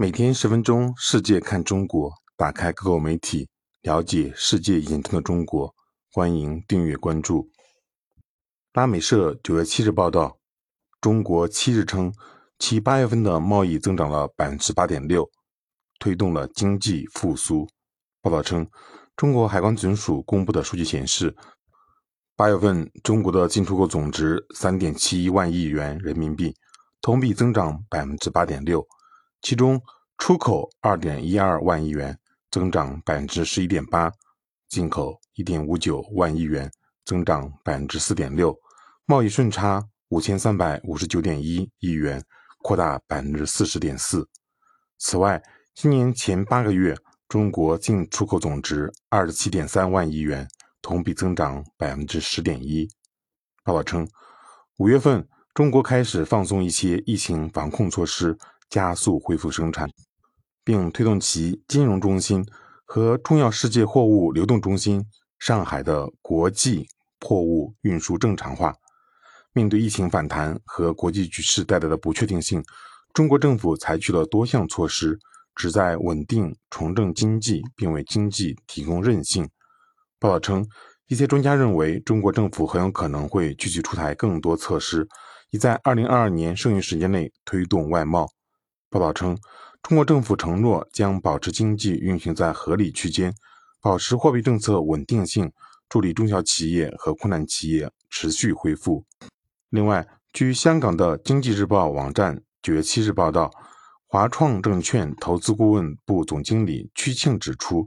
每天十分钟，世界看中国，打开各个媒体，了解世界眼中的中国。欢迎订阅关注。拉美社九月七日报道，中国七日称，其八月份的贸易增长了百分之八点六，推动了经济复苏。报道称，中国海关总署公布的数据显示，八月份中国的进出口总值三点七一万亿元人民币，同比增长百分之八点六。其中，出口二点一二万亿元，增长百分之十一点八；进口一点五九万亿元，增长百分之四点六；贸易顺差五千三百五十九点一亿元，扩大百分之四十点四。此外，今年前八个月，中国进出口总值二十七点三万亿元，同比增长百分之十点一。报道称，五月份中国开始放松一些疫情防控措施。加速恢复生产，并推动其金融中心和重要世界货物流动中心上海的国际货物运输正常化。面对疫情反弹和国际局势带来的不确定性，中国政府采取了多项措施，旨在稳定、重振经济，并为经济提供韧性。报道称，一些专家认为，中国政府很有可能会继续出台更多措施，以在2022年剩余时间内推动外贸。报道称，中国政府承诺将保持经济运行在合理区间，保持货币政策稳定性，助力中小企业和困难企业持续恢复。另外，据香港的《经济日报》网站九月七日报道，华创证券投资顾问部总经理曲庆指出，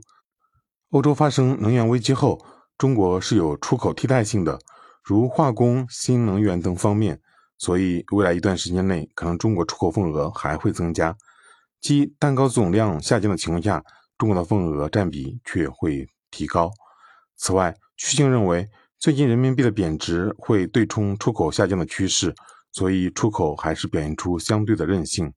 欧洲发生能源危机后，中国是有出口替代性的，如化工、新能源等方面。所以，未来一段时间内，可能中国出口份额还会增加。即蛋糕总量下降的情况下，中国的份额占比却会提高。此外，曲靖认为，最近人民币的贬值会对冲出口下降的趋势，所以出口还是表现出相对的韧性。